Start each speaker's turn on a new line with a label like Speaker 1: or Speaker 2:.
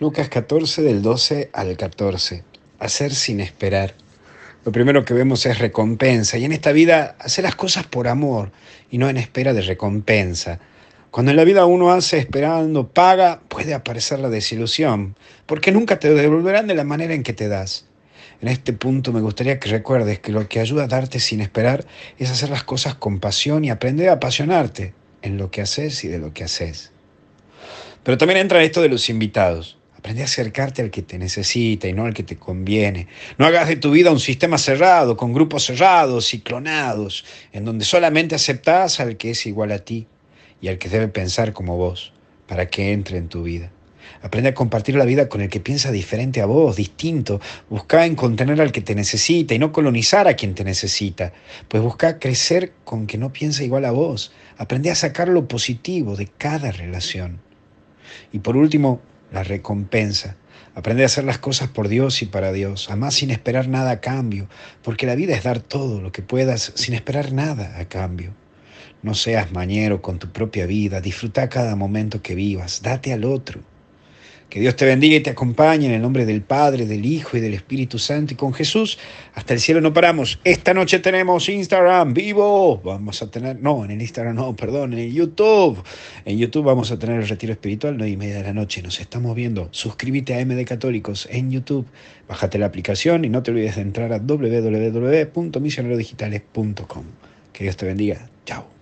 Speaker 1: Lucas 14 del 12 al 14. Hacer sin esperar. Lo primero que vemos es recompensa y en esta vida hacer las cosas por amor y no en espera de recompensa. Cuando en la vida uno hace esperando, paga, puede aparecer la desilusión, porque nunca te devolverán de la manera en que te das. En este punto me gustaría que recuerdes que lo que ayuda a darte sin esperar es hacer las cosas con pasión y aprender a apasionarte en lo que haces y de lo que haces. Pero también entra esto de los invitados. Aprende a acercarte al que te necesita y no al que te conviene. No hagas de tu vida un sistema cerrado, con grupos cerrados y clonados, en donde solamente aceptás al que es igual a ti y al que debe pensar como vos, para que entre en tu vida. Aprende a compartir la vida con el que piensa diferente a vos, distinto. Busca en contener al que te necesita y no colonizar a quien te necesita. Pues busca crecer con que no piensa igual a vos. Aprende a sacar lo positivo de cada relación. Y por último, la recompensa. Aprende a hacer las cosas por Dios y para Dios, además sin esperar nada a cambio, porque la vida es dar todo lo que puedas sin esperar nada a cambio. No seas mañero con tu propia vida, disfruta cada momento que vivas, date al otro. Que Dios te bendiga y te acompañe en el nombre del Padre, del Hijo y del Espíritu Santo. Y con Jesús, hasta el cielo no paramos. Esta noche tenemos Instagram vivo. Vamos a tener, no, en el Instagram no, perdón, en el YouTube. En YouTube vamos a tener el retiro espiritual, nueve y media de la noche. Nos estamos viendo. Suscríbete a MD Católicos en YouTube. Bájate la aplicación y no te olvides de entrar a www.misionerodigitales.com. Que Dios te bendiga. Chao.